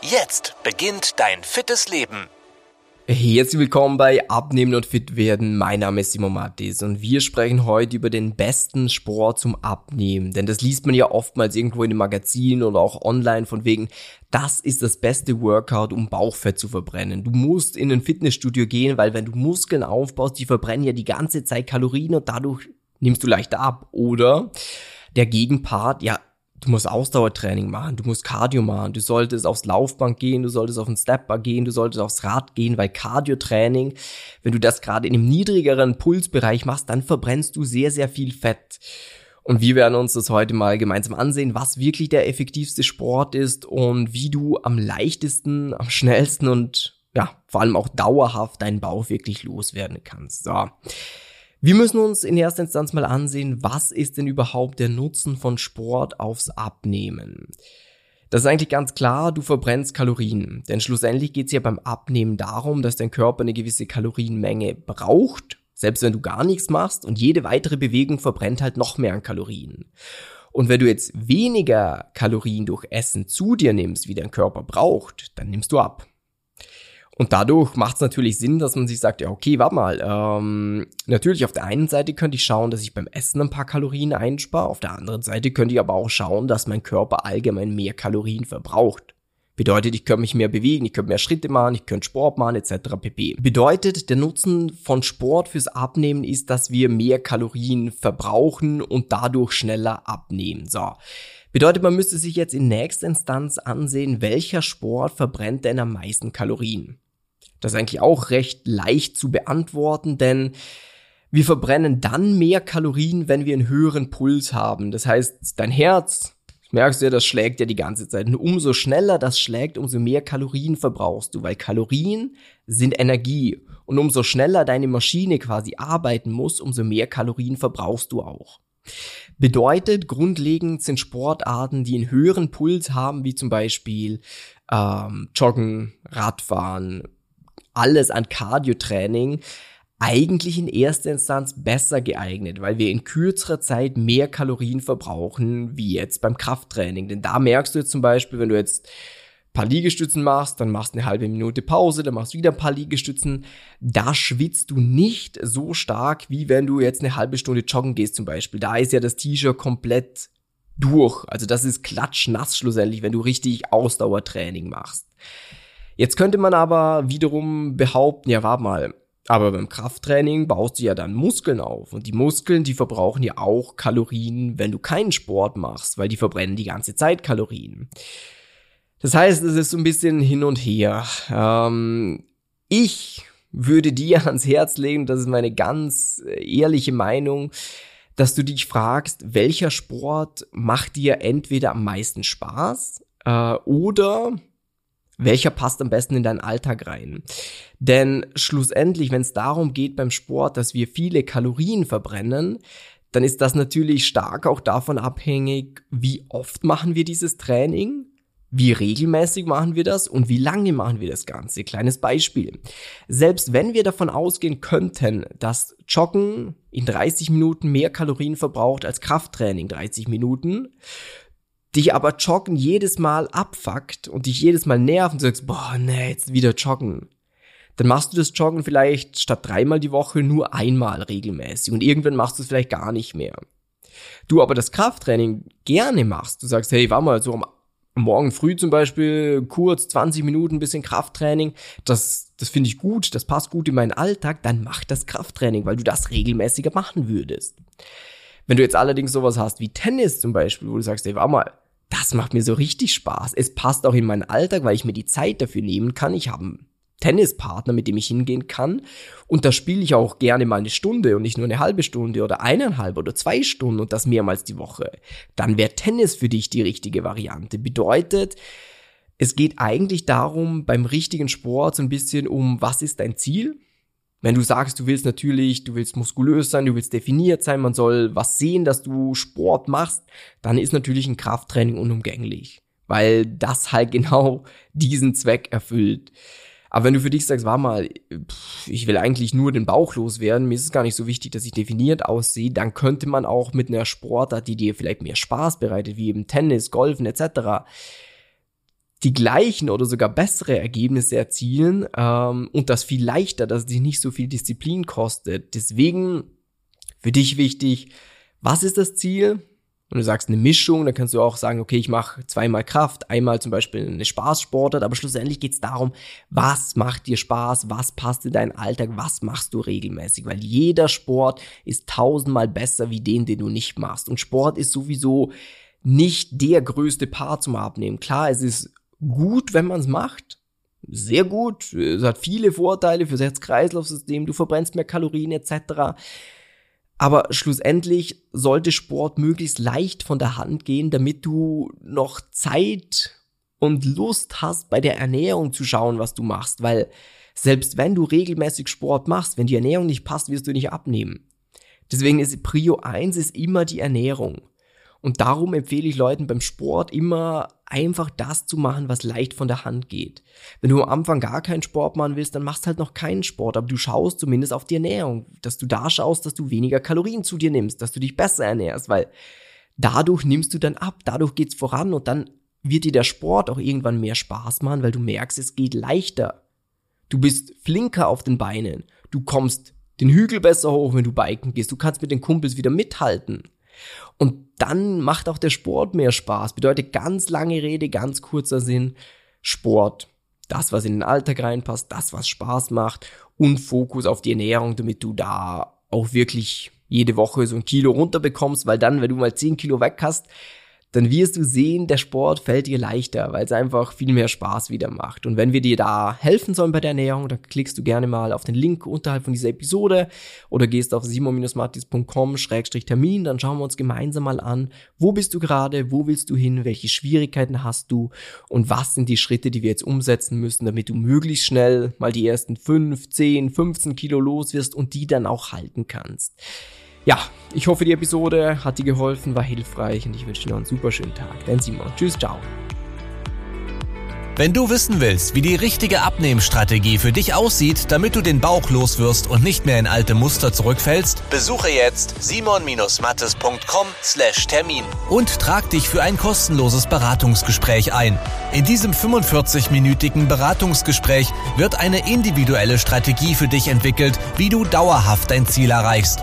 Jetzt beginnt dein fittes Leben. Herzlich willkommen bei Abnehmen und Fit werden. Mein Name ist Simon Mattis und wir sprechen heute über den besten Sport zum Abnehmen. Denn das liest man ja oftmals irgendwo in den Magazinen oder auch online von wegen, das ist das beste Workout, um Bauchfett zu verbrennen. Du musst in ein Fitnessstudio gehen, weil wenn du Muskeln aufbaust, die verbrennen ja die ganze Zeit Kalorien und dadurch nimmst du leichter ab. Oder der Gegenpart, ja, du musst Ausdauertraining machen, du musst Cardio machen, du solltest aufs Laufband gehen, du solltest auf den Stepper gehen, du solltest aufs Rad gehen, weil Cardio-Training, wenn du das gerade in einem niedrigeren Pulsbereich machst, dann verbrennst du sehr, sehr viel Fett. Und wir werden uns das heute mal gemeinsam ansehen, was wirklich der effektivste Sport ist und wie du am leichtesten, am schnellsten und ja, vor allem auch dauerhaft deinen Bauch wirklich loswerden kannst. So. Wir müssen uns in erster Instanz mal ansehen, was ist denn überhaupt der Nutzen von Sport aufs Abnehmen? Das ist eigentlich ganz klar, du verbrennst Kalorien. Denn schlussendlich geht es ja beim Abnehmen darum, dass dein Körper eine gewisse Kalorienmenge braucht, selbst wenn du gar nichts machst und jede weitere Bewegung verbrennt halt noch mehr an Kalorien. Und wenn du jetzt weniger Kalorien durch Essen zu dir nimmst, wie dein Körper braucht, dann nimmst du ab. Und dadurch macht es natürlich Sinn, dass man sich sagt, ja, okay, warte mal, ähm, natürlich auf der einen Seite könnte ich schauen, dass ich beim Essen ein paar Kalorien einspare, auf der anderen Seite könnte ich aber auch schauen, dass mein Körper allgemein mehr Kalorien verbraucht. Bedeutet, ich könnte mich mehr bewegen, ich könnte mehr Schritte machen, ich könnte Sport machen, etc. pp. Bedeutet, der Nutzen von Sport fürs Abnehmen ist, dass wir mehr Kalorien verbrauchen und dadurch schneller abnehmen. So. Bedeutet, man müsste sich jetzt in nächster Instanz ansehen, welcher Sport verbrennt denn am meisten Kalorien. Das ist eigentlich auch recht leicht zu beantworten, denn wir verbrennen dann mehr Kalorien, wenn wir einen höheren Puls haben. Das heißt, dein Herz, merkst du ja, das schlägt ja die ganze Zeit. Und umso schneller das schlägt, umso mehr Kalorien verbrauchst du, weil Kalorien sind Energie. Und umso schneller deine Maschine quasi arbeiten muss, umso mehr Kalorien verbrauchst du auch. Bedeutet, grundlegend sind Sportarten, die einen höheren Puls haben, wie zum Beispiel ähm, Joggen, Radfahren, alles an Cardio-Training eigentlich in erster Instanz besser geeignet, weil wir in kürzerer Zeit mehr Kalorien verbrauchen, wie jetzt beim Krafttraining. Denn da merkst du jetzt zum Beispiel, wenn du jetzt ein paar Liegestützen machst, dann machst du eine halbe Minute Pause, dann machst du wieder ein paar Liegestützen. Da schwitzt du nicht so stark, wie wenn du jetzt eine halbe Stunde joggen gehst zum Beispiel. Da ist ja das T-Shirt komplett durch. Also das ist klatschnass schlussendlich, wenn du richtig Ausdauertraining machst. Jetzt könnte man aber wiederum behaupten, ja, warte mal, aber beim Krafttraining baust du ja dann Muskeln auf. Und die Muskeln, die verbrauchen ja auch Kalorien, wenn du keinen Sport machst, weil die verbrennen die ganze Zeit Kalorien. Das heißt, es ist so ein bisschen hin und her. Ähm, ich würde dir ans Herz legen, das ist meine ganz ehrliche Meinung, dass du dich fragst, welcher Sport macht dir entweder am meisten Spaß äh, oder welcher passt am besten in deinen Alltag rein. Denn schlussendlich, wenn es darum geht beim Sport, dass wir viele Kalorien verbrennen, dann ist das natürlich stark auch davon abhängig, wie oft machen wir dieses Training, wie regelmäßig machen wir das und wie lange machen wir das Ganze. Kleines Beispiel. Selbst wenn wir davon ausgehen könnten, dass Joggen in 30 Minuten mehr Kalorien verbraucht als Krafttraining 30 Minuten, dich aber Joggen jedes Mal abfuckt und dich jedes Mal nervt und sagst, boah, nee, jetzt wieder Joggen. Dann machst du das Joggen vielleicht statt dreimal die Woche nur einmal regelmäßig und irgendwann machst du es vielleicht gar nicht mehr. Du aber das Krafttraining gerne machst, du sagst, hey, war mal so am Morgen früh zum Beispiel kurz 20 Minuten bisschen Krafttraining, das, das finde ich gut, das passt gut in meinen Alltag, dann mach das Krafttraining, weil du das regelmäßiger machen würdest. Wenn du jetzt allerdings sowas hast wie Tennis zum Beispiel, wo du sagst, ey, war mal, das macht mir so richtig Spaß. Es passt auch in meinen Alltag, weil ich mir die Zeit dafür nehmen kann. Ich habe einen Tennispartner, mit dem ich hingehen kann. Und da spiele ich auch gerne mal eine Stunde und nicht nur eine halbe Stunde oder eineinhalb oder zwei Stunden und das mehrmals die Woche. Dann wäre Tennis für dich die richtige Variante. Bedeutet, Es geht eigentlich darum, beim richtigen Sport so ein bisschen um, was ist dein Ziel? Wenn du sagst, du willst natürlich, du willst muskulös sein, du willst definiert sein, man soll was sehen, dass du Sport machst, dann ist natürlich ein Krafttraining unumgänglich, weil das halt genau diesen Zweck erfüllt. Aber wenn du für dich sagst, war mal, ich will eigentlich nur den Bauch loswerden, mir ist es gar nicht so wichtig, dass ich definiert aussehe, dann könnte man auch mit einer Sportart, die dir vielleicht mehr Spaß bereitet, wie eben Tennis, Golfen etc., die gleichen oder sogar bessere Ergebnisse erzielen ähm, und das viel leichter, dass es dich nicht so viel Disziplin kostet. Deswegen für dich wichtig, was ist das Ziel? Und du sagst eine Mischung, dann kannst du auch sagen, okay, ich mache zweimal Kraft, einmal zum Beispiel eine Spaßsportart, aber schlussendlich geht es darum, was macht dir Spaß, was passt in deinen Alltag, was machst du regelmäßig, weil jeder Sport ist tausendmal besser wie den, den du nicht machst. Und Sport ist sowieso nicht der größte Part zum Abnehmen. Klar, es ist gut, wenn man es macht. Sehr gut. Es hat viele Vorteile fürs Herz-Kreislauf-System. Du verbrennst mehr Kalorien etc. Aber schlussendlich sollte Sport möglichst leicht von der Hand gehen, damit du noch Zeit und Lust hast, bei der Ernährung zu schauen, was du machst. Weil selbst wenn du regelmäßig Sport machst, wenn die Ernährung nicht passt, wirst du nicht abnehmen. Deswegen ist Prio 1 ist immer die Ernährung. Und darum empfehle ich Leuten beim Sport immer einfach das zu machen, was leicht von der Hand geht. Wenn du am Anfang gar keinen Sport machen willst, dann machst halt noch keinen Sport, aber du schaust zumindest auf die Ernährung, dass du da schaust, dass du weniger Kalorien zu dir nimmst, dass du dich besser ernährst, weil dadurch nimmst du dann ab, dadurch geht's voran und dann wird dir der Sport auch irgendwann mehr Spaß machen, weil du merkst, es geht leichter. Du bist flinker auf den Beinen, du kommst den Hügel besser hoch, wenn du biken gehst, du kannst mit den Kumpels wieder mithalten. Und dann macht auch der Sport mehr Spaß. Bedeutet ganz lange Rede, ganz kurzer Sinn. Sport. Das, was in den Alltag reinpasst, das, was Spaß macht und Fokus auf die Ernährung, damit du da auch wirklich jede Woche so ein Kilo runterbekommst, weil dann, wenn du mal zehn Kilo weg hast, dann wirst du sehen, der Sport fällt dir leichter, weil es einfach viel mehr Spaß wieder macht. Und wenn wir dir da helfen sollen bei der Ernährung, dann klickst du gerne mal auf den Link unterhalb von dieser Episode oder gehst auf simon-martis.com-termin, dann schauen wir uns gemeinsam mal an, wo bist du gerade, wo willst du hin, welche Schwierigkeiten hast du und was sind die Schritte, die wir jetzt umsetzen müssen, damit du möglichst schnell mal die ersten 5, 10, 15 Kilo los wirst und die dann auch halten kannst. Ja, ich hoffe, die Episode hat dir geholfen, war hilfreich und ich wünsche dir noch einen super schönen Tag. Dein Simon. Tschüss, ciao. Wenn du wissen willst, wie die richtige Abnehmstrategie für dich aussieht, damit du den Bauch loswirst und nicht mehr in alte Muster zurückfällst, besuche jetzt simon-mattes.com/termin und trag dich für ein kostenloses Beratungsgespräch ein. In diesem 45-minütigen Beratungsgespräch wird eine individuelle Strategie für dich entwickelt, wie du dauerhaft dein Ziel erreichst.